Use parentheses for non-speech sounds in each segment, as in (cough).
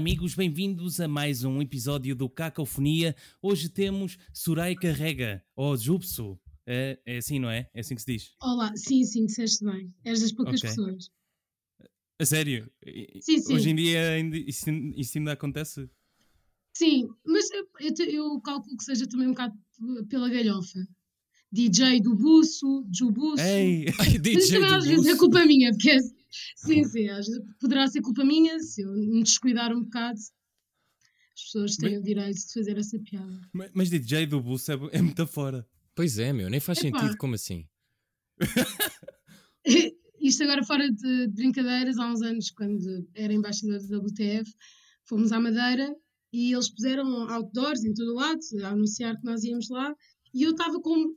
amigos, bem-vindos a mais um episódio do Cacofonia. Hoje temos Soraya Carrega, ou Jupso. É, é assim, não é? É assim que se diz? Olá, sim, sim, disseste bem. És das poucas Ok. pessoas. A sério? Sim, sim. Hoje em dia ainda- isso, isso ainda acontece? Sim, mas eu, eu calculo que seja também um bocado pela galhofa. DJ do buço, Jubuço. Ei! (laughs) Ai, Mas DJ também do às vezes é culpa minha, porque é- sim, sim, poderá ser culpa minha se eu me descuidar um bocado. As pessoas têm o direito de fazer essa piada. Mas, mas DJ do Buço é, é muito fora. Pois é, meu, nem faz Epá. sentido como assim. (laughs) Isto agora fora de, de brincadeiras, há uns anos, quando era embaixador da WTF, fomos à Madeira e eles puseram outdoors em todo o lado a anunciar que nós íamos lá e eu estava com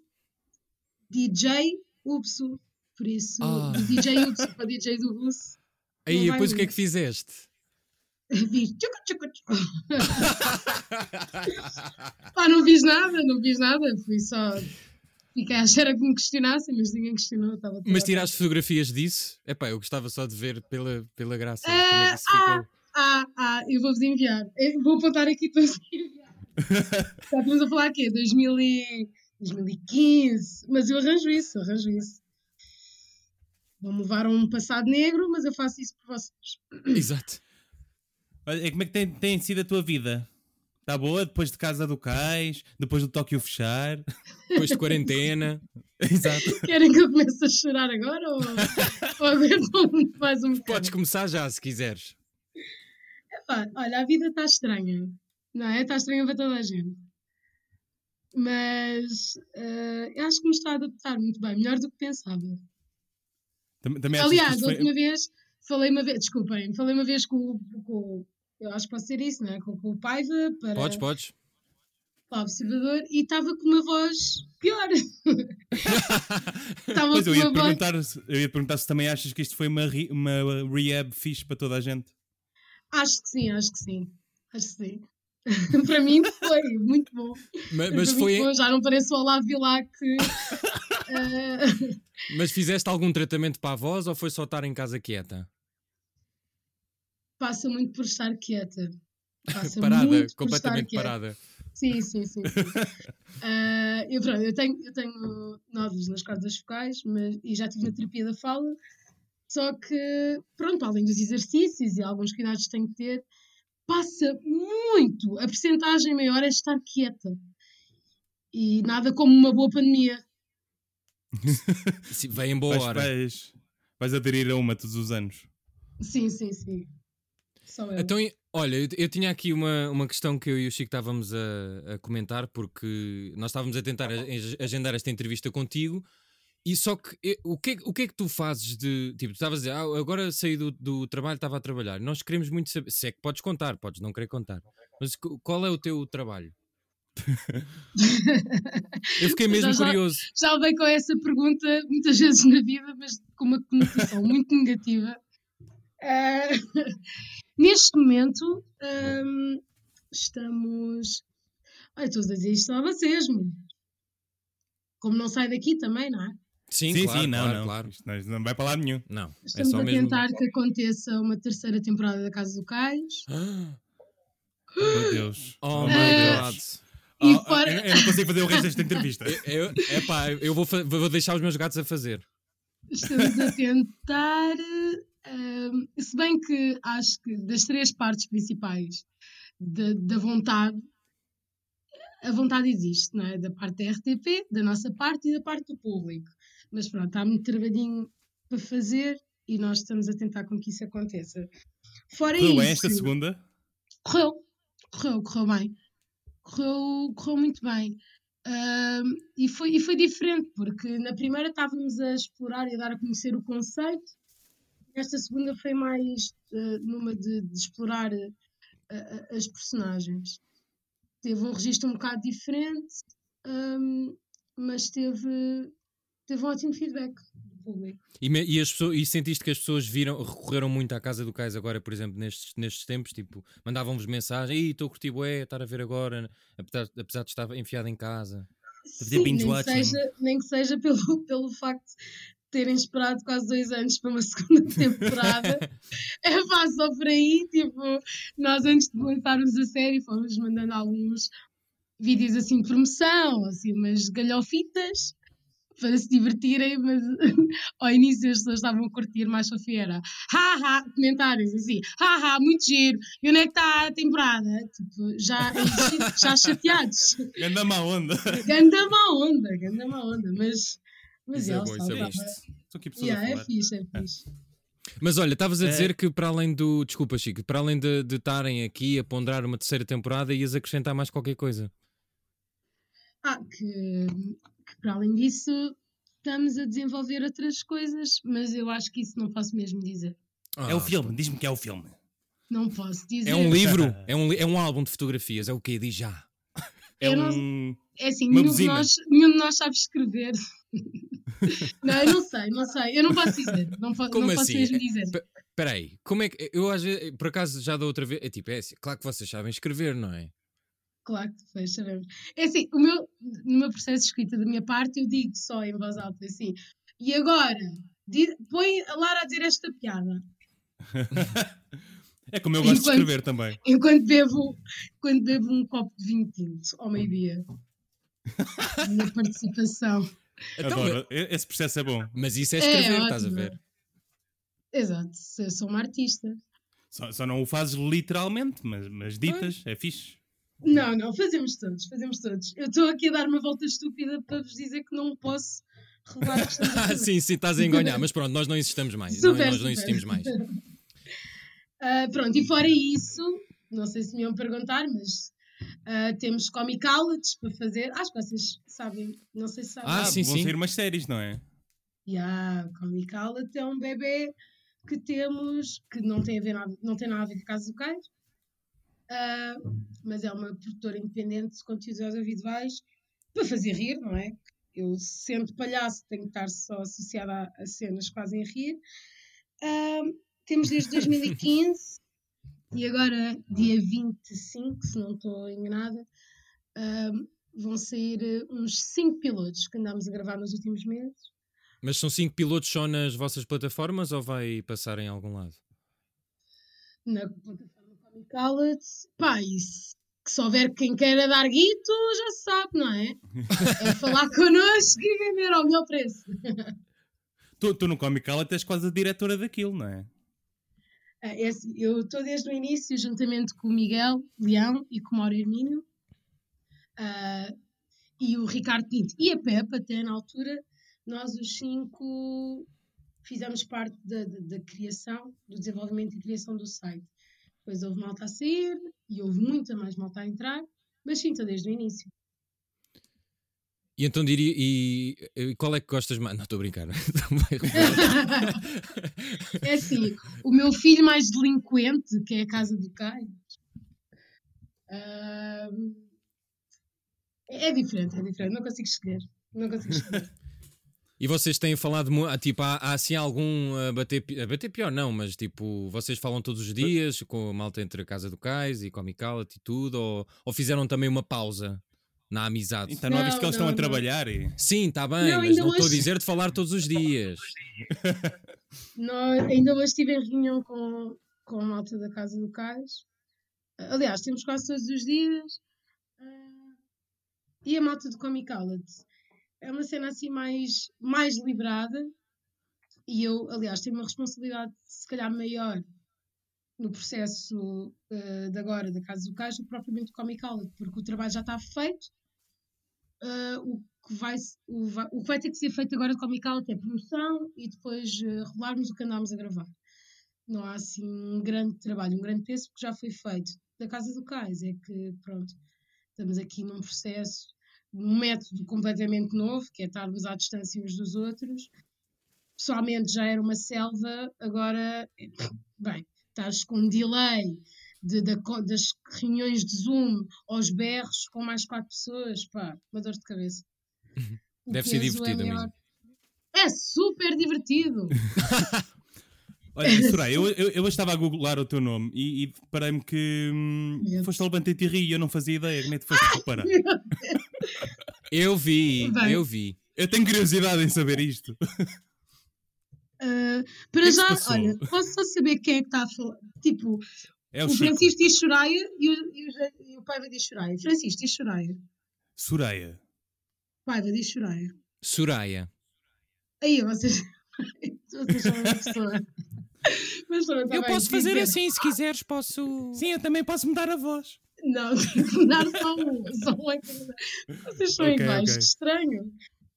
DJ Upso, por isso, Ah. de DJ Upso para DJ do Bus, Aí, depois o que é que fizeste? (laughs) fiz tchucu, tchucu, tchucu. (laughs) Pá, não fiz nada, não fiz nada, fui só. Fiquei à espera que me questionassem, mas ninguém questionou, estava Mas tiraste fotografias disso? Epá, eu gostava só de ver pela, pela graça Ah, como é que isso ah. ficou. Ah, ah, eu vou-vos enviar. Eu vou apontar aqui para vos enviar. Já (laughs) estamos a falar aqui, 2000 e... 2015. Mas eu arranjo isso, arranjo isso. Vão-me levar a um passado negro, mas eu faço isso por vocês. Exato. Olha, como é que tem, tem sido a tua vida? Está boa depois de Casa do Cais? Depois do Tóquio fechar? Depois de quarentena. (laughs) Exato. Querem que eu comece a chorar agora ou, ou aguentam mais um bocado? Podes começar já, se quiseres. Epá, olha, a vida está estranha, não é? Está estranha para toda a gente. Mas eu acho que me está a adaptar muito bem, melhor do que pensava. Também, Aliás, a foi- última vez, falei uma vez, desculpem, falei uma vez com, o- com eu acho que pode ser isso, não é? Com, com o Paiva para, Podes, podes. para o observador e estava com uma voz pior. (laughs) Estava Pois com eu ia, uma voz. perguntar, se- eu ia perguntar se também achas que isto foi uma, re- uma rehab fixe para toda a gente. Acho que sim, acho que sim. Acho que sim. (laughs) para mim foi muito bom. Mas, mim foi, bom, Já não pareço o Olavo Vilar que. (laughs) (laughs) mas fizeste algum tratamento para a voz ou foi só estar em casa quieta? passa muito por estar quieta. Passa (laughs) parada, completamente parada. Sim, sim, sim. sim. (laughs) Ah, eu, pronto, eu, tenho, eu tenho nódulos nas cordas vocais mas, e já estive na terapia da fala, só que, pronto, além dos exercícios e alguns cuidados que tenho que ter, passa muito. A percentagem maior é estar quieta. E nada como uma boa pandemia. Vem em boa Vais, hora. vais, vais aderir a uma todos os anos. Sim, sim, sim. Só eu. Então, olha, eu, eu tinha aqui uma, uma questão que eu e o Chico estávamos a, a comentar, porque nós estávamos a tentar a- a- agendar esta entrevista contigo, e só que o que, é, o que é que tu fazes de. Tipo, tu estavas a dizer, ah, agora saí do, do trabalho, estava a trabalhar. Nós queremos muito saber, se é que podes contar, podes não querer contar, mas qual é o teu trabalho? Eu fiquei (laughs) mesmo Já- já- curioso. já levei com essa pergunta muitas vezes na vida, mas com uma conotação (laughs) muito negativa. Ah, (laughs) neste momento, ahm, estamos. Ai, estou a dizer isto a vocês, meu. Como não sai daqui também, não é? Sim, sim, claro, sim, não, claro, não. claro. Isto não. isto não vai para lado nenhum. Não, é Estamos só a mesmo. tentar que aconteça uma terceira temporada da Casa do Cais. Ah, Oh, meu Deus. Oh, meu my Ah. God. E Oh, fora- eu, eu não consigo fazer o resto desta entrevista. Eu, epá, eu vou, vou deixar os meus gatos a fazer. Estamos a tentar. ahm, se bem que acho que das três partes principais da, da vontade, a vontade existe, não é? Da parte da RTP, da nossa parte e da parte do público. Mas pronto, há muito trabalhinho para fazer e nós estamos a tentar com que isso aconteça. Fora Correu isso. bem esta segunda? Correu, correu, correu bem. Correu, correu muito bem. E, foi, e foi diferente, porque na primeira estávamos a explorar e a dar a conhecer o conceito, esta segunda foi mais ah, numa de, de explorar ah, as personagens. Teve um registro um bocado diferente, ahm, mas teve, teve um ótimo feedback público. E, e as pessoas, e sentiste que as pessoas viram, recorreram muito à Casa do Cais agora, por exemplo, nestes, nestes tempos, tipo, mandavam-vos mensagem, estou a curtir bué, estar a ver agora, apesar, apesar de estar enfiado em casa. Sim, nem, que seja, nem que seja pelo, pelo facto de terem esperado quase dois anos para uma (laughs) segunda temporada. é pá, só por aí, tipo, nós antes de lançarmos a série fomos mandando alguns vídeos assim de promoção, assim, umas galhofitas para se divertirem, mas (laughs) ao início as pessoas estavam a curtir mais Sofia haha, comentários assim, haha, muito giro, e onde é que está a temporada? Tipo, já, (laughs) já chateados. Ganda má onda. (laughs) Ganda má onda, ganda má onda, mas, mas Isso é é, bom, isso é. Estou aqui pessoas yeah, a é falar. fixe, é fixe. Mas olha, estavas a É. dizer que para além do. Desculpa, Chico, para além de estarem aqui a ponderar uma terceira temporada, ias acrescentar mais qualquer coisa. Ah, que para além disso estamos a desenvolver outras coisas, mas eu acho que isso não posso mesmo dizer. É o Ah, filme, diz-me que é o filme. Não posso dizer. É um livro? (laughs) É um, li- é um álbum de fotografias? É o quê? Diz já. É Eu não- um. É assim, nenhum de, nós, nenhum de nós sabe escrever. (laughs) não, eu não sei, não sei. Eu não posso dizer. Não, po- Como não posso assim? mesmo É- dizer. Espera aí, como é que. Eu às vezes, por acaso já da outra vez. É tipo, é assim, claro que vocês sabem escrever, não é? Claro que depois sabemos. É assim, o meu, no meu processo de escrita da minha parte, eu digo só em voz alta assim. E agora, põe a Lara a dizer esta piada. (laughs) É como eu gosto de Enquanto- escrever também. Enquanto bebo, quando bebo um copo de vinho tinto ao meio-dia. (laughs) A minha participação. Então, Adoro. Esse processo é bom. Mas isso é É, escrever, estás a ver? Exato, eu sou uma artista. Só, só não o fazes literalmente, mas, mas ditas, é fixe. Não, não, fazemos todos, fazemos todos. Eu estou aqui a dar uma volta estúpida para vos dizer que não posso revelar o que estamos a (laughs) Ah, fazer. sim, sim, estás a enganhar, mas pronto, nós não insistamos mais. Super, nós não insistimos mais. (laughs) Ah, pronto, e fora isso, não sei se me iam perguntar, mas ah, temos comic outlets para fazer. Acho que vocês sabem, não sei se sabem. Ah, sim, vão sim. sair umas séries, não é? Yeah, Comic Outlet é um bebê que temos, que não tem, a ver nada, não tem nada a ver com a Casa do Cais, ah, mas é uma produtora independente de conteúdos audiovisuais para fazer rir, não é? Eu, sendo palhaço, tenho que estar só associada a, cenas que fazem rir. Ah, temos desde (laughs) 2015 e agora, dia 25, se não estou enganada, ah, vão sair uns 5 pilotos que andámos a gravar nos últimos meses. Mas são cinco pilotos só nas vossas plataformas ou vai passar em algum lado? na plataforma Comic Outlet. Pá, isso. Que se houver quem queira dar guito, já se sabe, não é? (laughs) É falar connosco e vender ao melhor preço. Tu, tu no Comic és quase a diretora daquilo, não é? Ah, é assim, eu estou desde o início, juntamente com o Miguel Leão e com o Mauro Hermínio, ah, e o Ricardo Pinto e a Pepa, até na altura, nós os cinco fizemos parte da, da, da criação, do desenvolvimento e criação do site. Depois houve malta a sair e houve muita mais malta a entrar, mas sim, estou desde o início. E então diria. E, e qual é que gostas mais? Não, estou a brincar. (laughs) É assim, o meu filho mais delinquente, que é a Casa do Caio, ah, é diferente, é diferente, não consigo escolher. Não consigo escolher. E vocês têm falado. ah, Tipo, há, há assim algum. A bater, pi- a bater pior, não, mas tipo, vocês falam todos os dias com a malta entre a Casa do Cais e Comic Outlet e tudo? Ou, ou fizeram também uma pausa na amizade? Então não, é visto que Não, eles estão a não, não. trabalhar e. Sim, está bem, Não, mas não estou a hoje- dizer de falar todos os dias. Nós, ainda hoje estive em reunião com, com a malta da Casa do Cais. Aliás, temos quase todos os dias. Ah, e a malta do Comic Outlet. É uma cena assim mais, mais liberada. E eu, aliás, tenho uma responsabilidade, se calhar, maior no processo ah, de agora da Casa do Cais do que propriamente do Comic Outlet, porque o trabalho já está feito. Ah, o, que vai, o, vai- o que vai ter que ser feito agora de Comic Outlet é promoção e depois ah, rolarmos o que andámos a gravar. Não há assim um grande trabalho, um grande peso, porque já foi feito. Da Casa do Cais é que, pronto, estamos aqui num processo, num método completamente novo, que é estarmos à distância uns dos outros. Pessoalmente já era uma selva, agora, (laughs) bem, estás com um delay de- co- das reuniões de Zoom aos berros com mais quatro pessoas, pá, uma dor de cabeça. O Deve ser é divertido, maior. amigo. É super divertido. (laughs) Olha, Soraya, eu, eu, eu estava a googlar o teu nome e, e parei-me que hum, foste ao Levantei-te e e eu não fazia ideia. Como é que foste reparar? Eu vi, Bem. eu vi. Eu tenho curiosidade em saber isto. Uh, para é já, passou? olha, posso só saber quem é que está a falar. Tipo, É o, o. Francisco diz Soraya e o, e, o, e o Paiva diz Soraya. Francisco diz Soraya. Soraya. Paiva diz Soraya. Soraya. Aí, vocês. (laughs) vocês são uma pessoa. Mas tá Eu bem, posso fazer dizer. assim, se quiseres, posso. Sim, eu também posso mudar a voz. Não, tenho que dar só um. Só um é que- Vocês são Ok, iguais, ok. que estranho.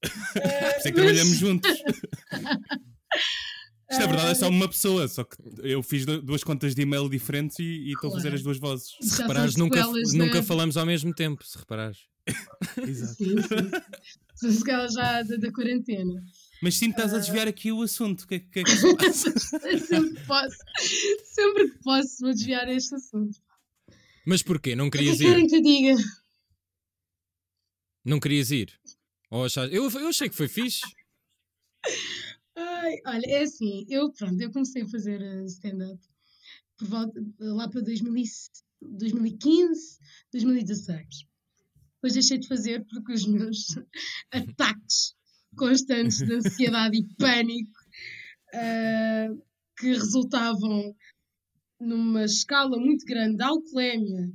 Por isso é que mas- trabalhamos juntos. (laughs) Isto é verdade, é só uma pessoa, só que eu fiz du- duas contas de e-mail diferentes e estou a fazer Claro. as duas vozes. Se Já reparares, nunca, sequelas, nunca né? falamos ao mesmo tempo, se reparares. (laughs) Exato. Sim, sim. Se calhar já da, da quarentena. Mas sim, estás Ah. a desviar aqui o assunto. O que é que, que, é que (laughs) se passa? sempre que posso, sempre que posso, vou desviar este assunto. Mas porquê? Não querias ir? que eu diga? Não querias ir? Ou achaste... eu, eu achei que foi fixe. Ai, olha, é assim, eu, pronto, eu comecei a fazer eh, stand-up lá para 2000 e- 2015, 2016. Depois deixei de fazer porque os meus (laughs) ataques constantes de ansiedade e pânico ah, que resultavam numa escala muito grande de alcoolemia.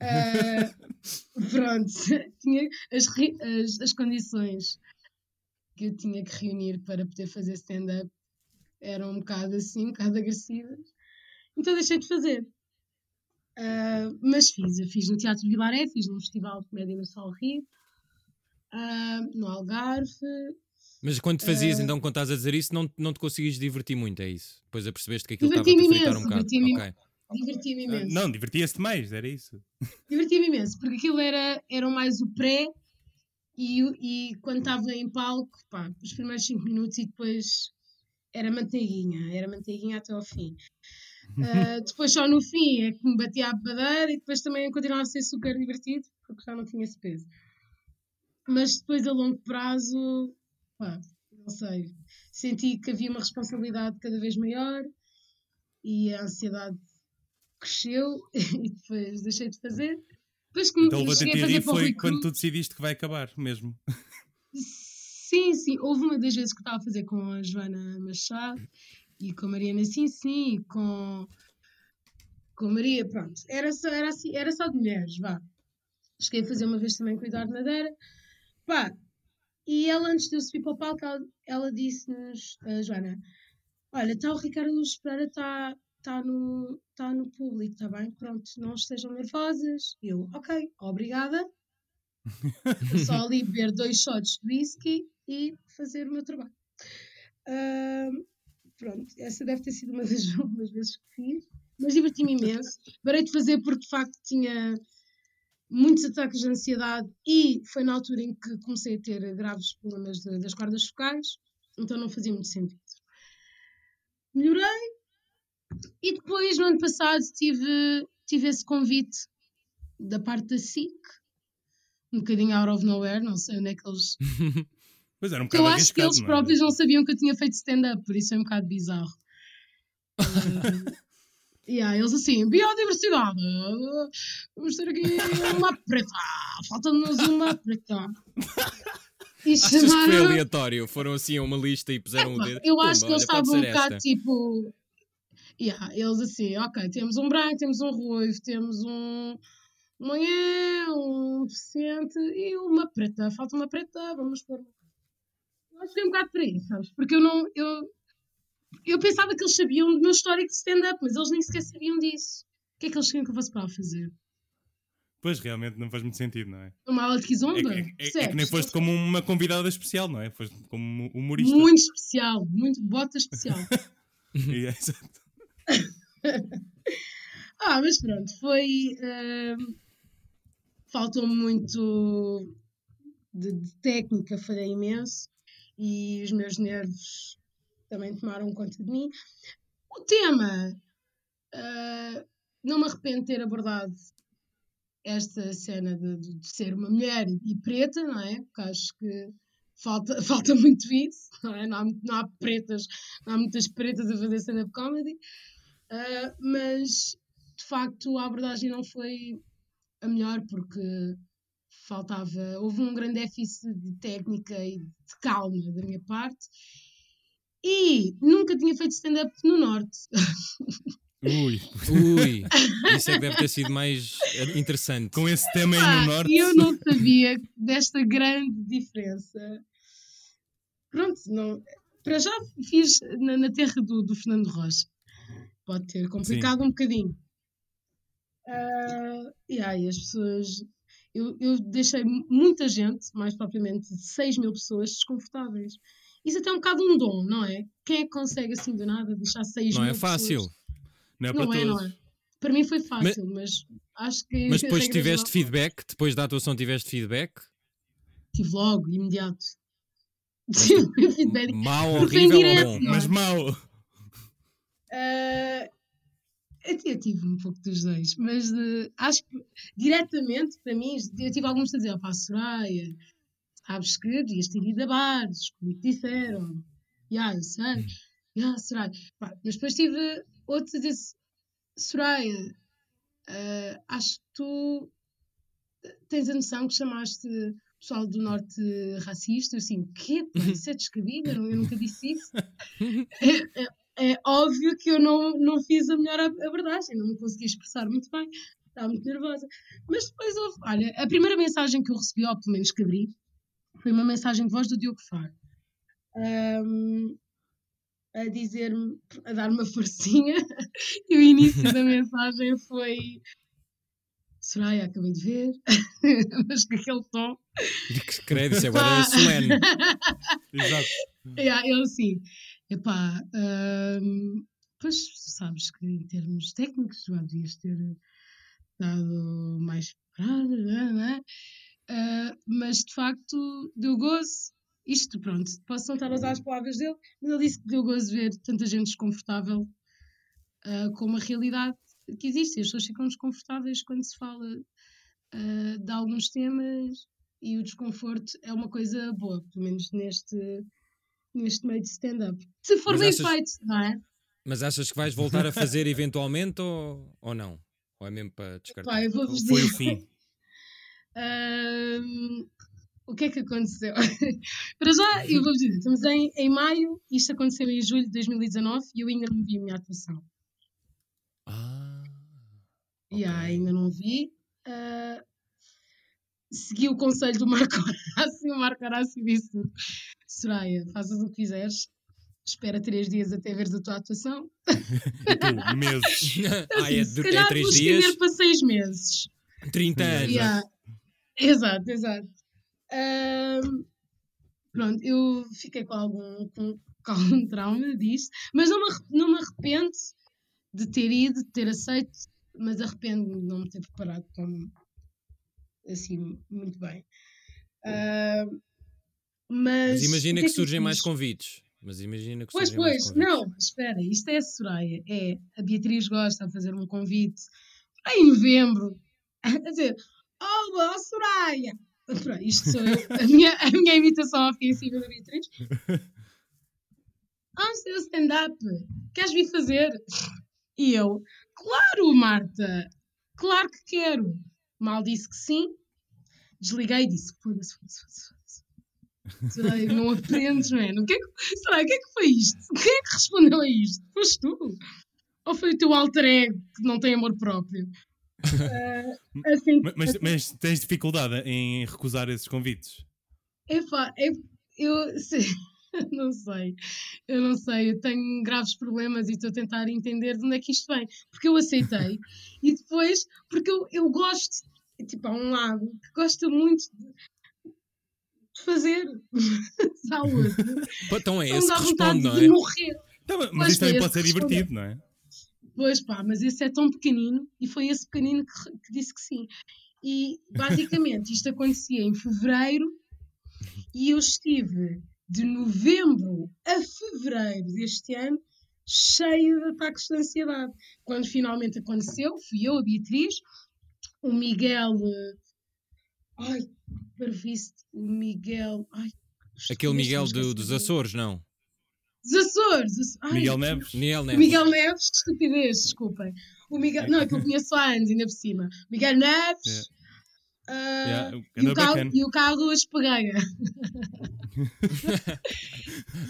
ah, (laughs) pronto, (laughs) tinha as, as, as condições que eu tinha que reunir para poder fazer stand-up eram um bocado assim, um bocado agressivas. Então deixei de fazer. Ah, mas fiz, eu fiz no Teatro Vilaré, fiz num festival de comédia no Sol Rio, ah, no Algarve. Mas quando te fazias, Eh, então, quando estás a dizer isso, não, não te conseguias divertir muito, é isso? Depois apercebeste que aquilo estava a te fritar um bocado. diverti-me Ok. Diverti-me Ah, imenso. Não, divertia-se demais, era isso. (laughs) Diverti-me imenso, porque aquilo era, era mais o pré e, e quando estava em palco, pá, os primeiros 5 minutos e depois era manteiguinha, era manteiguinha até ao fim. (laughs) Ah, depois só no fim é que me batia a padeira e depois também continuava a ser super divertido porque já não tinha esse peso. Mas depois a longo prazo, pá, não sei, senti que havia uma responsabilidade cada vez maior e a ansiedade cresceu (laughs) e depois deixei de fazer. Depois que Então, o cheguei a fazer para o foi quando tu decidiste que vai acabar mesmo. Sim, sim. Houve uma das vezes que estava a fazer com a Joana Machado e com a Mariana Sim, sim, e com, com a Maria, pronto. Era só, era, assim, era só de mulheres, vá. Cheguei a fazer uma vez também com a Eduardo Madeira. Pá, e ela, antes de eu subir para o palco, ela, ela disse-nos, a Joana, olha, está o Ricardo Luz Pereira, está tá no, tá no público, está bem? Pronto, não estejam nervosas. Eu, ok, obrigada. Só ali beber dois shots de whisky e fazer o meu trabalho. Ahm, pronto, essa deve ter sido uma das (laughs) últimas vezes que fiz, mas diverti-me imenso. Parei de fazer porque de facto tinha muitos ataques de ansiedade e foi na altura em que comecei a ter graves problemas de- das cordas focais, então não fazia muito sentido. Melhorei e depois no ano passado tive, tive esse convite da parte da SIC, um bocadinho out of nowhere, não sei onde é que eles. (laughs) Pois era um bocado eu acho que eles é? próprios não sabiam que eu tinha feito stand-up, por isso é um bocado bizarro. (laughs) Yeah, eles assim, biodiversidade, vamos ter aqui uma preta, falta-nos uma preta. E Achas que foi chamaram. aleatório? Foram assim a uma lista e puseram o Epá, dedo? eu Pumba, acho que eles estavam um bocado tipo. Yeah, eles assim, ok, temos um branco, temos um ruivo, temos um manhã, um deficiente e uma preta. Falta uma preta, vamos pôr. Eu acho que foi um bocado por aí, sabes? Porque eu não. Eu, eu pensava que eles sabiam do meu histórico de stand-up, mas eles nem sequer sabiam disso. O que é que eles queriam que eu fosse para lá fazer? Pois realmente não faz muito sentido, não é? Uma aula de É, kizomba? que- é- é que nem foste como uma convidada especial, não é? Foste como humorista. Muito especial, muito bota especial. (laughs) (laughs) É exato. (laughs) Ah, mas pronto, foi. ahm, faltou muito de, de técnica, falhei imenso e os meus nervos também tomaram conta de mim. O tema, ah, não me arrependo de ter abordado esta cena de, de- ser uma mulher e preta, não é? Porque acho que falta, (laughs) falta muito isso, não é? Não há, não há pretas, não há muitas pretas a fazer stand-up comedy. Uh, mas de facto a abordagem não foi a melhor porque faltava, houve um grande déficit de técnica e de calma da minha parte E nunca tinha feito stand-up no Norte. Ui, Ui, (laughs) isso é que deve ter sido mais eh, interessante. com esse tema aí no Norte. E eu não sabia desta grande diferença. Pronto, não, para já fiz na, na terra do, do Fernando Rocha. Pode ter complicado um bocadinho. Ah, e aí as pessoas. Eu, eu deixei muita gente, mais propriamente 6 mil pessoas, desconfortáveis. Isso até é um bocado um dom, não é? Quem é que consegue assim do nada deixar 6 Não mil é fácil. pessoas? Não é para Não é, todos. não é. Para mim foi fácil, mas, acho que. Mas (laughs) depois tiveste feedback, depois da atuação tiveste feedback. Tive logo, imediato. (laughs) Tive feedback. Em horrível ou direto, bom? não é? Mas mau. Ah, eu, eu tive um pouco dos dois, mas eh, acho que diretamente para mim, eu tive alguns a dizer, pá, Soraya, sabes que devias ter ido a bares, como te disseram. Ya, eu sei. Ya, Soraya. Pá, mas depois tive outros a dizer, Soraya, ah, acho que tu tens a noção que chamaste o pessoal do Norte racista. Eu assim? Pá, (laughs) isso é descabido, eu nunca disse isso. (laughs) É, é- é óbvio que eu não, não fiz a melhor ab- abordagem, não me consegui expressar muito bem, estava muito nervosa. Mas depois houve, olha, a primeira mensagem que eu recebi, ou pelo menos que abri, foi uma mensagem de voz do Diogo Faro. Ahm, a dizer-me, a dar-me uma (laughs) forcinha, e o início da mensagem foi Soraya, acabei de ver, (laughs) mas com aquele tom. Que credo, isso agora é solene. (laughs) Exato. Yeah, eu assim, epá, hum, pois sabes que em termos técnicos já devias ter dado mais preparada, não é? Ah, mas de facto deu gozo. Isto, pronto, posso não estar a usar as palavras dele, mas ele disse que deu gozo ver tanta gente desconfortável ah, com uma realidade que existe. As pessoas ficam desconfortáveis quando se fala ah, de alguns temas e o desconforto é uma coisa boa, pelo menos neste, neste meio de stand-up. Se for Mas bem achas- feito, não é? Mas achas que vais voltar a fazer eventualmente ou, ou não? Ou é mesmo para descartar? Pá, Foi o fim. O que é que aconteceu? (laughs) Para já, eu vou-vos dizer, estamos em, em maio, isto aconteceu em julho de 2019 e eu ainda não vi a minha atuação. Ah, E ah, ok. ainda não vi. Ah, segui o conselho do Marco Horácio. O Marco Horácio disse: Soraya, fazes o que quiseres, espera três dias até veres a tua atuação. (laughs) Tu, meses. (laughs) ah, é, Assim, se de, é calhar três vou dias, para seis meses. 30 anos. Yeah. Exato, exato. Ahm, pronto, eu fiquei com algum, com, com algum (laughs) trauma disso, mas não me, não me arrependo de ter ido, de ter aceito, mas arrependo-me de não me ter preparado como, assim, muito bem. Ahm, mas, Mas imagina o que, é surgem mais convites. Mas imagina que Pois, surgem mais pois, convites. não, espera, isto é a Soraya, é a Beatriz gosta de fazer um convite em novembro, (laughs) a dizer, olá Soraya, Pronto, isto sou eu, a minha, a minha imitação ofensiva da Beatriz. (laughs) Ah, seu stand-up, queres vir fazer? E eu, claro Marta, claro que quero. Mal disse que sim, desliguei e disse, foda-se, foda-se, foda-se. Soraya, não aprendes, mano. O que é que, Soraya, o que é que foi isto? Quem é que respondeu a isto? Foste tu? Ou foi o teu alter ego que não tem amor próprio? Ah, assim, Ma- Mas, assim, mas tens dificuldade em recusar esses convites? Epá, é, eu sei, (laughs) não sei, eu não sei, eu tenho graves problemas e estou a tentar entender de onde é que isto vem, porque eu aceitei (laughs) e depois, porque eu, eu gosto, tipo, há um lado que gosta muito de, de fazer (laughs) saúde, Então é esse que responde, não de é? morrer. Tá, mas Pois isso também pode ser divertido, não é? Pois pá, mas esse é tão pequenino e foi esse pequenino que, que disse que sim. E basicamente isto acontecia em fevereiro e eu estive de novembro a fevereiro deste ano cheia de ataques de ansiedade. Quando finalmente aconteceu, fui eu, a Beatriz, o Miguel. eh, Ai, parviste, o Miguel. Ai, Aquele Miguel do- dos. Açores, não? Dos Açores! Ai, Miguel Neves? Miguel Neves. Miguel Neves, que estupidez, desculpem. O Miguel, não, é que eu conheço há anos, ainda por cima. Miguel Neves, Ah, Yeah, e, o bacana. e o carro espegueia.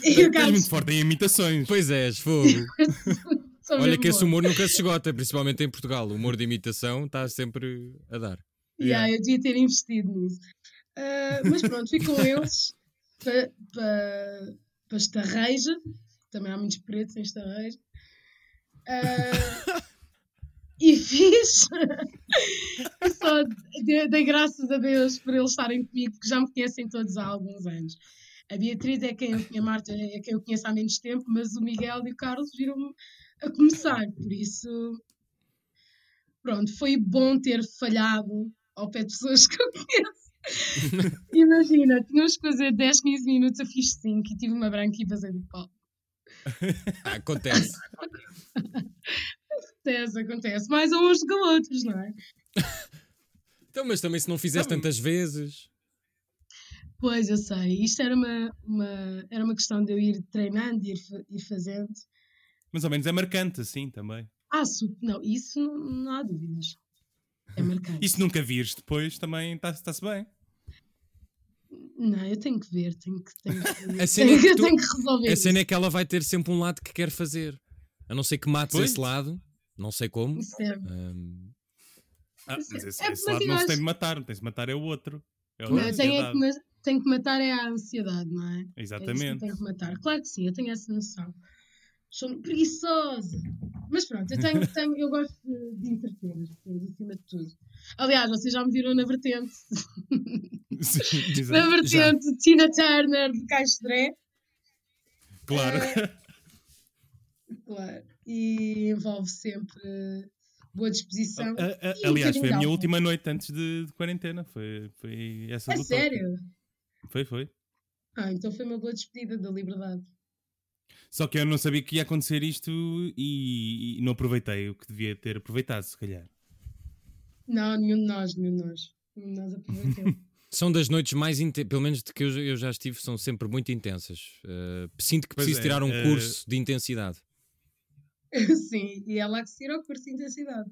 Tu (laughs) e o carro muito forte em imitações. Pois és, fogo. (laughs) Olha que esse humor nunca se esgota, principalmente em Portugal. O humor de imitação está sempre a dar. Yeah, eu devia ter investido nisso. Ah, mas pronto, fui com (laughs) eles para pa, pa Estarreja, que também há muitos pretos em Estarreja. Ah, (laughs) e fiz. (laughs) Só dei, dei graças a Deus por eles estarem comigo, porque já me conhecem todos há alguns anos. A Beatriz é quem a Marta é quem eu conheço há menos tempo, mas o Miguel e o Carlos viram-me a começar, por isso pronto, foi bom ter falhado ao pé de pessoas que eu conheço. Imagina, tínhamos que fazer 10, 15 minutos, eu fiz 5 e tive uma branca e vazei do pau. (laughs) Acontece. Acontece, acontece. Mais a uns do que a outros, não é? Então, mas também se não fizeres tantas vezes. Pois, eu sei. Isto era uma, uma, era uma questão de eu ir treinando, ir, ir fazendo. Mas ao menos é marcante, assim, também. Ah, su- não, isso não, não há dúvidas. É marcante. E se nunca vires depois, também está-se bem. Não, eu tenho que ver, tenho que, tenho que, (laughs) A cena tenho, é que eu tu- tenho que resolver A cena isso. é que ela vai ter sempre um lado que quer fazer. A não ser que mates Pois. esse lado, não sei como. Isso é- Ah, Mas mas esse, é- esse mas lado não se acho- tem de matar, não tem de matar é o outro. É Não, tenho, é que, ansiedade. ma- tenho que matar é a ansiedade, não é? É Exatamente. tenho que matar. Claro que sim, eu tenho essa noção. Sou preguiçosa. Mas pronto, eu, tenho, tenho- eu gosto de, de entreter as pessoas acima de tudo. Aliás, vocês já me viram na vertente. Sim, Na vertente de Tina Turner de Caixodré. Claro. Claro. E envolve sempre boa disposição. A- a- um aliás, foi a minha última noite antes de, de quarentena. Foi, foi essa É sério? Foi, foi. Ah, então foi uma boa despedida da liberdade. Só que eu não sabia que ia acontecer isto e, e não aproveitei o que devia ter aproveitado, se calhar. Não, nenhum de nós, nenhum de nós. Nenhum de nós aproveitou. (laughs) são das noites mais intensas, pelo menos de que eu, eu já estive, são sempre muito intensas. Ah, sinto que Pois preciso é, tirar um eh, curso de intensidade. (laughs) Sim, e é lá que se tira o curso de intensidade.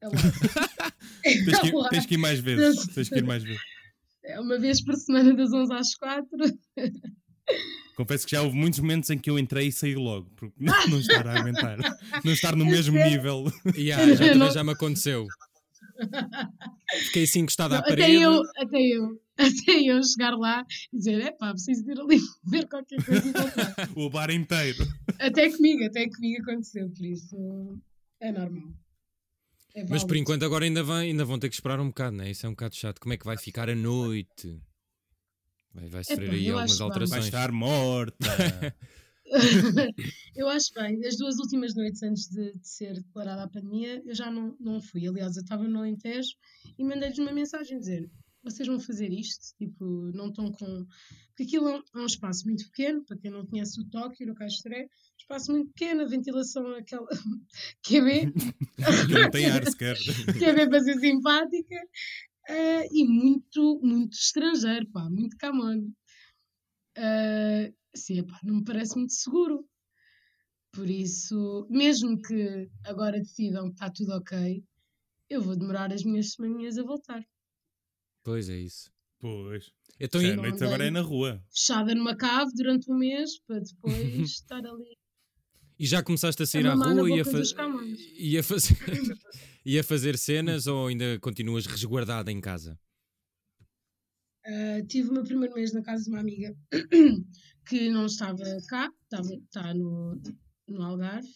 É lá. (laughs) Tens que, É lá. tens que ir mais vezes. Tens que ir mais vezes. É uma vez por semana das 11 às 4. Confesso que já houve muitos momentos em que eu entrei e saí logo, porque não, (laughs) não estar a aguentar. Não estar no (laughs) mesmo nível. E ah, já, também Não- já me aconteceu. Fiquei assim encostado à Até parede. eu, até eu, (laughs) até eu chegar lá e dizer, é pá, preciso ir ali ver qualquer coisa e voltar. O bar inteiro. Até comigo, até comigo aconteceu, por isso é normal. É Mas por enquanto agora ainda, vai, ainda vão ter que esperar um bocado, né? Isso é um bocado chato. Como é que vai ficar a noite? Vai, vai sofrer Epá, aí algumas bem. Vai alterações. estar morta. (laughs) eu acho bem, as duas últimas noites antes de, de ser declarada a pandemia, eu já não, não fui. Aliás, eu estava no Alentejo e mandei-lhes uma mensagem dizer: vocês vão fazer isto? Tipo, não estão com. Porque aquilo é um, é um espaço muito pequeno, para quem não conhece o Tóquio, no Caixeré, espaço muito pequeno, a ventilação é aquela. (laughs) QB, Que (laughs) não tem ar sequer. QB para ser simpática, eh, e muito, muito estrangeiro, pá, muito camón. Uh, sim, epá, não me parece muito seguro. Por isso, mesmo que agora decidam que está tudo ok, eu vou demorar as minhas semaninhas a voltar. Pois é isso. Pois. Então, a não noite agora andei. é na rua. Fechada numa cave durante um mês para depois (laughs) estar ali. e já começaste a sair A à rua e a, e a fazer (laughs) e a fazer cenas ou ainda continuas resguardada em casa? Uh, tive o meu primeiro mês na casa de uma amiga (coughs) que não estava cá, estava está no, no Algarve.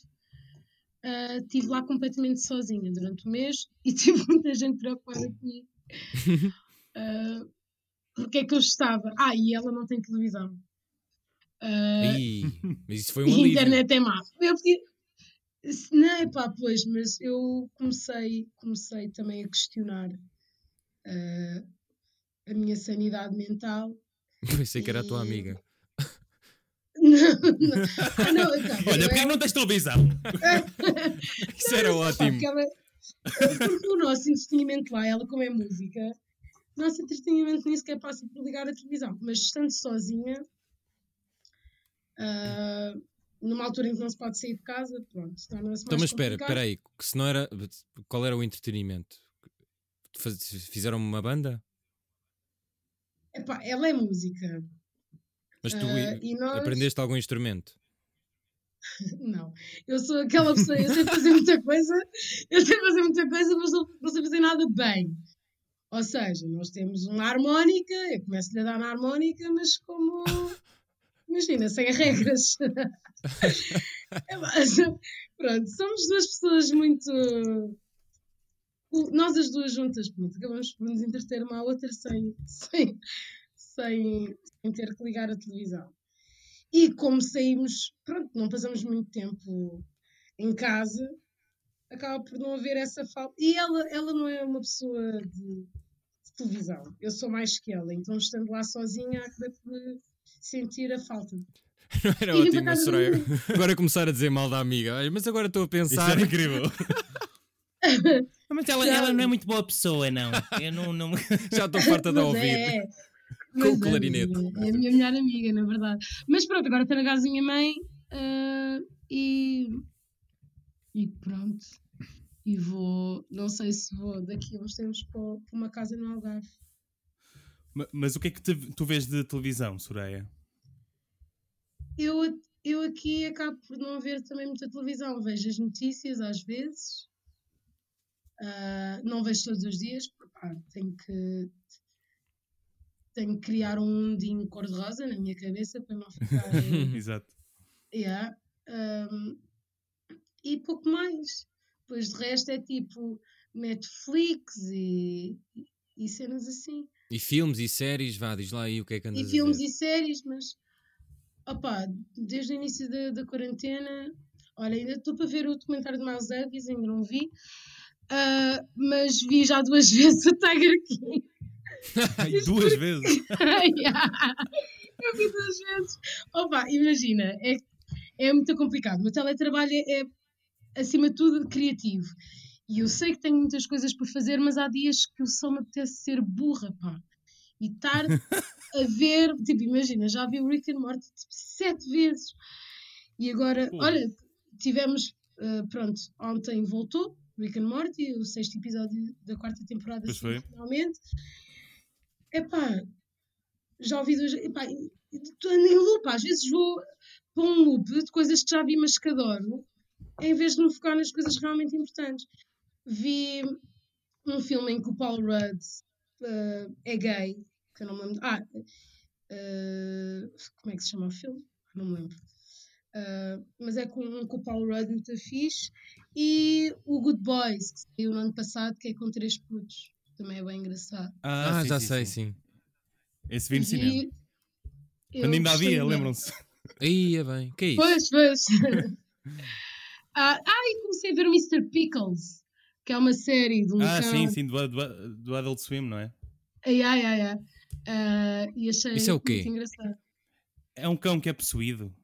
Uh, estive lá completamente sozinha durante o mês e (laughs) tive muita gente preocupada comigo. Uh, (laughs) porque é que eu estava? Ah, e ela não tem televisão. Uh, Ih, mas isso foi um e a alívio. internet é má. Eu pedi... Não, é pá, pois, mas eu comecei, comecei também a questionar uh, a minha sanidade mental. (laughs) Pensei que era a tua amiga. (laughs) Não, não. Ah, não, então, (laughs) Olha, eu- porquê que não tens televisão? Isso era Pá, ótimo. porque ela- porque o nosso entretenimento lá, ela como é música, o nosso entretenimento nem sequer passa por ligar a televisão, mas estando sozinha, ah, numa altura em que não se pode sair de casa, pronto, torna-se Então, mas espera, espera aí. Se não era, qual era o entretenimento? fizeram uma banda? Epá, ela é música. Mas tu e nós... aprendeste algum instrumento? (laughs) Não, eu sou aquela pessoa, eu sei fazer muita coisa, eu sei fazer muita coisa, mas não sei fazer nada bem. Ou seja, nós temos uma harmónica, eu começo-lhe a dar na harmónica, mas como. Imagina, sem regras. (laughs) É, Pronto, somos duas pessoas muito. Nós as duas juntas, pronto, acabamos por nos entreter uma à outra sem, sem, sem, sem ter que ligar a televisão. E como saímos, pronto, não passamos muito tempo em casa, acaba por não haver essa falta. E ela, ela não é uma pessoa de, de televisão, eu sou mais que ela, então estando lá sozinha, acabei por sentir a falta. (laughs) Não era E ótimo, Soraya. do- (laughs) Agora começar a dizer mal da amiga. Mas agora estou a Isso pensar. era incrível. (laughs) Mas ela, ela não é muito boa pessoa, não. Eu não. não... Já estou farta de Mas ouvir. É, Com mas o clarinete. É, é a minha melhor amiga, na verdade. Mas pronto, agora estou na casa da minha mãe ah, e. E pronto. E vou. Não sei se vou daqui a uns tempos para, uma casa no Algarve. Ma- Mas o que é que te- tu vês de televisão, Soraya? Eu, eu aqui acabo por não ver também muita televisão. Vejo as notícias às vezes. Ah, não vejo todos os dias, porque tenho que. Tenho que criar um mundinho cor-de-rosa na minha cabeça para não ficar. (laughs) Exato. Yeah. Um, e pouco mais. Pois de resto é tipo Netflix e, e cenas assim. E filmes e séries, vá, diz lá aí o que é que andas E filmes e séries, mas opá, desde o início da, da quarentena, olha, ainda estou para ver o documentário de Miles Davis, ainda não vi. Ah, mas vi já duas (laughs) vezes o Tiger King. (laughs) Duas vezes. (laughs) Yeah. Eu vi duas vezes. Opa, imagina, é, é muito complicado. O meu teletrabalho é, é, acima de tudo, criativo. E eu sei que tenho muitas coisas para fazer, mas há dias que eu só me apetece ser burra, pá. E estar a ver, tipo, imagina, já vi o Rick and Morty tipo, sete vezes. E agora, Pô. olha, tivemos, ah, pronto, ontem voltou Rick and Morty, o sexto episódio da quarta temporada, foi. finalmente. Epá, já ouvi duas. Epá, estou em loop, às vezes vou para um loop de coisas que já vi, mas que adoro, em vez de me focar nas coisas realmente importantes. Vi um filme em que o Paul Rudd eh, é gay, que eu não me lembro. Ah, eh, como é que se chama o filme? Não me lembro. Ah, mas é com, um com o Paul Rudd muito fixe. E o Good Boys, que saiu no ano passado, que é com três putos. Também é bem engraçado. Ah, sim, já sim, sei, sim. sim. Esse vi no cinema. Quando ainda havia, lembram-se? Aí é bem. que é isso? Pois, pois. (laughs) ah, ah, e comecei a ver o Mr. Pickles, que é uma série de um Ah, cão. sim, sim, do, do, do Adult Swim, não é? Ai, ai, ai, Ah, e achei Isso é o quê? muito engraçado. É um cão que é possuído.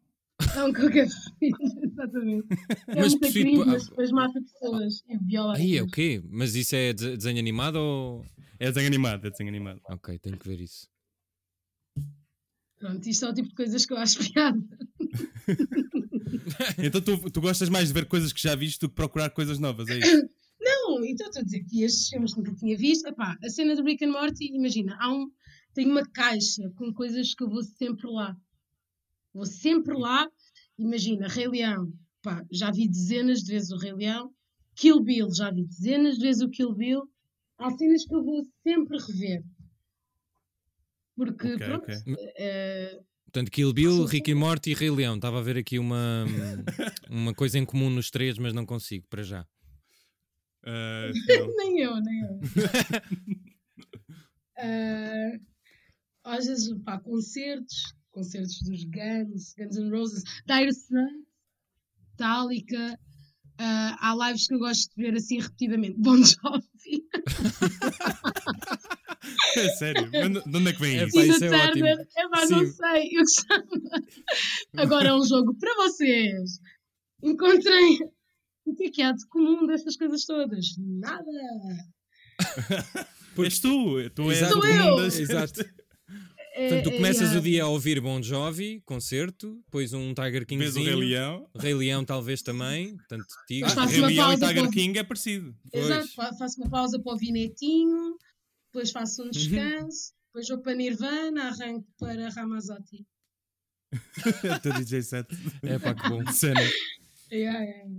É um cão que é (laughs) Exatamente. É Mas muito possuído cringe, por- mas depois mata pessoas e viola Aí é o quê? Mas isso é de- desenho animado ou. É desenho animado, é desenho animado. Ok, tenho que ver isso. Pronto, isto é o tipo de coisas que eu acho (laughs) piada. (laughs) Então tu, tu gostas mais de ver coisas que já viste do que procurar coisas novas, é isso? (coughs) Não, então estou a dizer que estes filmes nunca tinha visto. Epá, a cena do Rick and Morty, imagina, há um, tem uma caixa com coisas que eu vou sempre lá. Vou sempre lá. Imagina, Rei Leão, pá, já vi dezenas de vezes o Rei Leão. Kill Bill, já vi dezenas de vezes o Kill Bill. Há cenas que eu vou sempre rever. Porque, Ok, pronto, ok. eh, Portanto, Kill Bill, Rick e Morty e Rei Leão. Estava a ver aqui uma, (laughs) uma coisa em comum nos três, mas não consigo, para já. (laughs) Não. nem eu, nem eu. (laughs) Eh, às vezes, pá, concertos, concertos dos Guns, Guns N' Roses, Dire Straits, Metallica. eh, há lives que eu gosto de ver assim repetidamente. (laughs) Bon Jovi, (laughs) É sério? De onde- de onde é que vem É, isso? pá, Tina isso é ótimo. Turner. É pá, não sei, eu gostava. Agora é um jogo para vocês. Encontrem o que é que há de comum destas coisas todas? Nada. (laughs) És tu, tu és Sou eu. Exato. É, Portanto, tu é, começas yeah. o dia a ouvir Bon Jovi, concerto, depois um Tiger Vês o Kingzinho, Rei Leão. Rei Leão talvez também, portanto, tigre. Rei uma Leão e Tiger King é parecido. Exato, Pois. faço uma pausa para o Vinetinho, depois faço Uhum. um descanso, depois vou para Nirvana, arranco para Ramazotti. (laughs) o teu DJ set. É pá, que bom. (laughs) Cena. Yeah, yeah.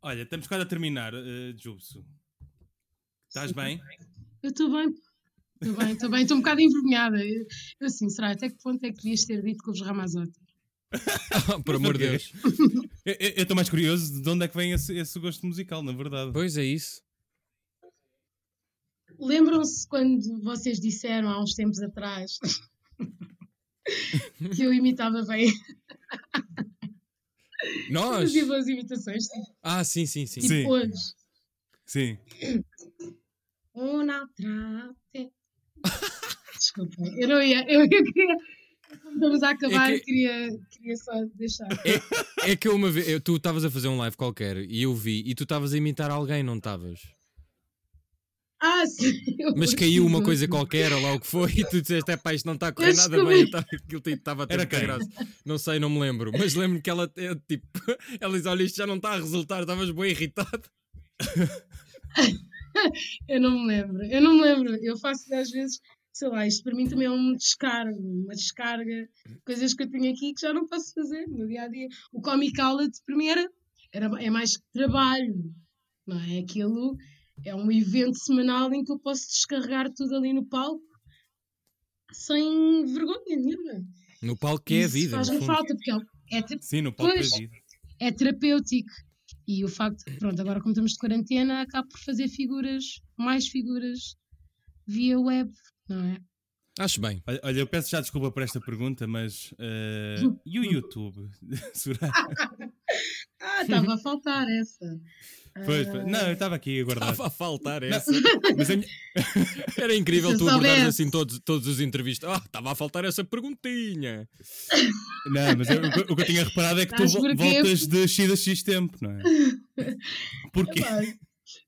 Olha, estamos quase a terminar, uh, Jubso. Estás bem? Eu estou bem, estou bem, estou bem, estou um bocado envergonhada. Eu, assim, será até que ponto é que devias ter dito com os Ramazotti? (laughs) Por amor de? Deus. (laughs) Eu- estou mais curioso de onde é que vem esse, esse gosto musical, na verdade. Pois é isso. Lembram-se quando vocês disseram há uns tempos atrás (laughs) que eu imitava bem, Nós? fazia boas imitações, tipo, Ah, sim, sim, sim. tipo Sim. hoje. Sim. Una trate. Desculpa, eu não ia, eu, eu queria. Estamos a acabar, É que- queria, queria só deixar. É que eu uma vez, eu- tu estavas a fazer um live qualquer e eu vi, e tu estavas a imitar alguém, não estavas? Ah, sim. Mas caiu uma coisa qualquer, ou lá o que foi, e tu disseste: é pá, isto não está a correr Eu nada descobri. bem. Então, aquilo estava a ter graça. Não sei, não me lembro. Mas lembro que ela, é, tipo, (laughs) ela diz: olha, isto já não está a resultar, estavas bem irritado. (laughs) (laughs) Eu não me lembro, eu não me lembro. Eu faço às vezes, sei lá, isto para mim também é um descargo, uma descarga, coisas que eu tenho aqui que já não posso fazer no dia a dia. O Comic Outlet para mim era, era, é mais que trabalho, não é? Aquilo é um evento semanal em que eu posso descarregar tudo ali no palco sem vergonha nenhuma. No palco que é a vida. Faz-me falta, porque é, é, Sim, no palco Pois. da vida. é terapêutico. E o facto, pronto, agora como estamos de quarentena, acabo por fazer figuras, mais figuras via web, não é? Acho bem. Olha, eu peço já desculpa por esta pergunta, mas. eh, e o YouTube? (laughs) (laughs) Ah, estava a faltar essa. Pois, Ah, pois. Não, eu estava aqui a guardar. Estava a faltar essa. Minha- (laughs) Era incrível tu abordares soubesse. assim todos, todos os entrevistas. Ah, estava a faltar essa perguntinha. Não, mas eu- o, que- eu tinha reparado é que tu Sabes vo- porquê? voltas de X a X tempo, não é? Porquê?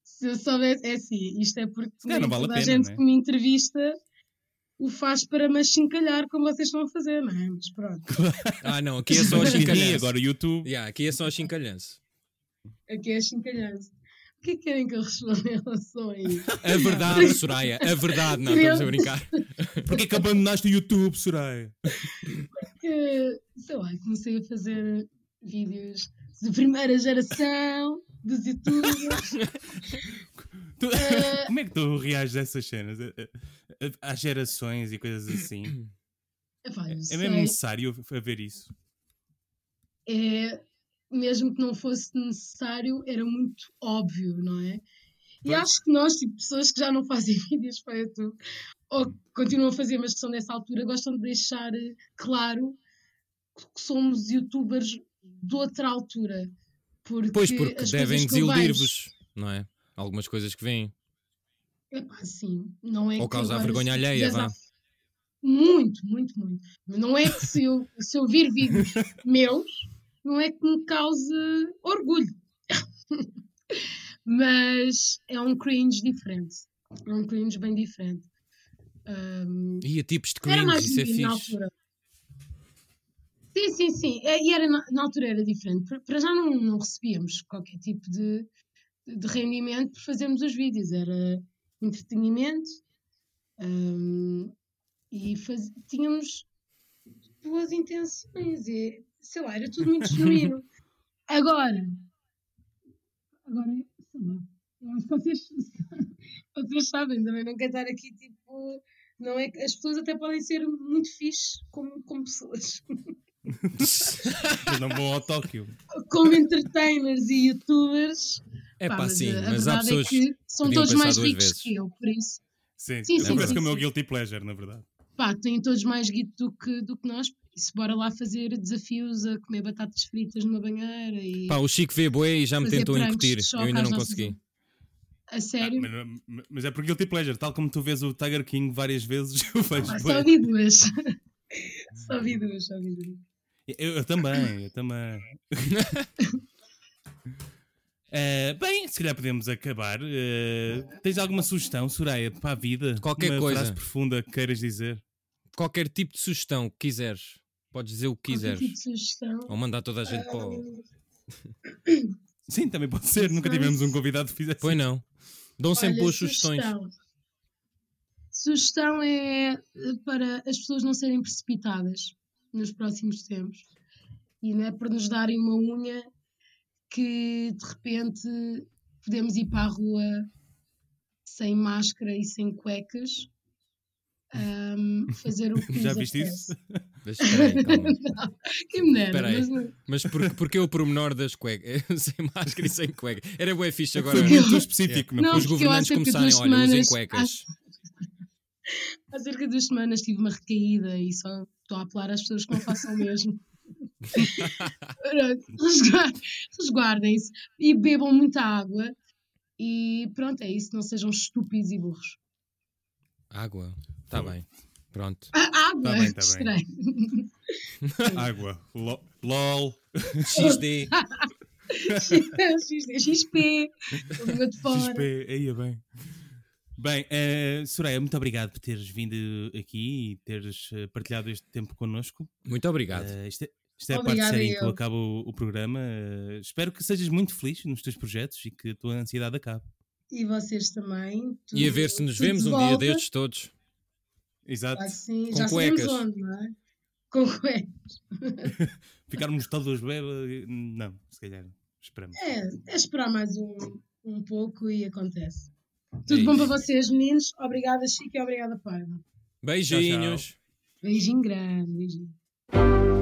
se eu soubesse, é assim, isto é porque calhar não vale a toda a pena, gente não é? que me entrevista o faz para me achincalhar como vocês estão a fazer, não é? Mas pronto, (laughs) Ah, não, aqui é só a chincalhança. agora o YouTube. Yeah, aqui é só a chincalhança. aqui é achincalhança. O que é que querem que eu responda em relação a isso? A verdade, Soraya, a verdade. Não, estamos a brincar. (laughs) Porquê que abandonaste o YouTube, Soraya? que, sei lá, comecei a fazer vídeos de primeira geração, dos youtubers. (laughs) Tu- Eh, (laughs) Como é que tu reages a essas cenas? A- a- Às gerações e coisas assim? (coughs) epá, É sei, mesmo necessário haver isso? é, mesmo que não fosse necessário, era muito óbvio, não é? E Pois. acho que nós, tipo, pessoas que já não (laughs) fazem vídeos para YouTube, ou que continuam a fazer, mas que são dessa altura, gostam de deixar eh, claro que somos youtubers de outra altura. Porque Pois, porque devem desiludir-vos, não é? Algumas coisas que vêm. Epá, sim, não é Ou causar agora vergonha se alheia, vá. a- Muito, muito, muito. Não é que se eu, se eu vir vídeos (laughs) meus, não é que me cause orgulho. Mas é um cringe diferente. É um cringe bem diferente. Ahm, E a tipos de cringe, isso é fixe. altura. Sim, sim, sim. É, E era, na, na altura era diferente. Para- Para já não, não recebíamos qualquer tipo de, de rendimento por fazermos os vídeos. Era entretenimento hum, e faz- tínhamos boas intenções. E, sei lá, era tudo muito (laughs) genuíno. Agora, agora, sei lá. eu acho que Vocês, (laughs) vocês sabem, também não quero estar aqui tipo. Não é as pessoas até podem ser muito fixe como, como pessoas. (laughs) Não vão ao Tóquio. como entertainers e youtubers. É pá, mas sim, a- a mas há verdade pessoas. é que são todos mais ricos vezes. que eu, por isso. Sim, Sim, é sim, parece sim, que é o meu guilty pleasure, na verdade. Pá, têm todos mais guito do que, do que nós. Por isso, bora lá fazer desafios a comer batatas fritas numa banheira e Pá, o Chico vê bué e já me tentou incutir. Eu ainda não nossas consegui. a sério. Ah, mas, mas é por guilty pleasure. Tal como tu vês o Tiger King várias vezes, (laughs) eu vejo. Ah, só vi duas. (laughs) só vi duas, só vi duas. Eu, eu também, eu também. (laughs) Eh, bem, se calhar podemos acabar. Eh, tens alguma sugestão, Soraya, para a vida? Qualquer Uma coisa. frase profunda que queiras dizer? qualquer tipo de sugestão que quiseres. Podes dizer o que Qualquer quiseres. tipo de sugestão. Ou mandar toda a gente para o. (coughs) Sim, também pode ser. Nunca tivemos um convidado que fizesse. Pois não. Dão sempre boas sugestões. Sugestão. Sugestão é eh, para as pessoas não serem precipitadas nos próximos tempos. E não é por nos darem uma unha que de repente podemos ir para a rua sem máscara e sem cuecas. ahm, fazer o (laughs) que Já viste isso? (laughs) Deixa, espera aí, calma. (laughs) Quem me dera, Espera aí. mas Mas por, porque o pormenor das cuecas? sem máscara e sem cueca. Era bué fixe agora. Foi muito específico, não Não? Os eu governantes começarem, olha, usem semanas- cuecas. Há cerca de duas semanas tive uma recaída e só estou a apelar às pessoas que não façam o mesmo. (laughs) Resguardem-se e bebam muita água. E pronto, é isso. Não sejam estúpidos e burros. Água. Está bem. Pronto. Ah, água! Tá bem, tá Estranho. (laughs) Água. Lo- LOL. XD. XP, língua de fora. XP. Aí é bem. Bem, eh, Soraya, muito obrigado por teres vindo aqui e teres eh, partilhado este tempo connosco. Muito obrigado. Isto é, isto é a parte séria em que eu acabo o, o programa. Eh, espero que sejas muito feliz nos teus projetos e que a tua ansiedade acabe. E vocês também. e a ver se nos vemos um dia destes todos. Exato. Assim, Com já sabemos cuecas. onde, não é? Com cuecas. (laughs) Ficarmos todos bebê. Não, se calhar. Esperamos. É, é esperar mais um, um pouco e acontece. Tudo É bom para vocês, meninos. Obrigada, Chico, e obrigada, Paiva. Beijinhos. Beijinho grande, beijinho.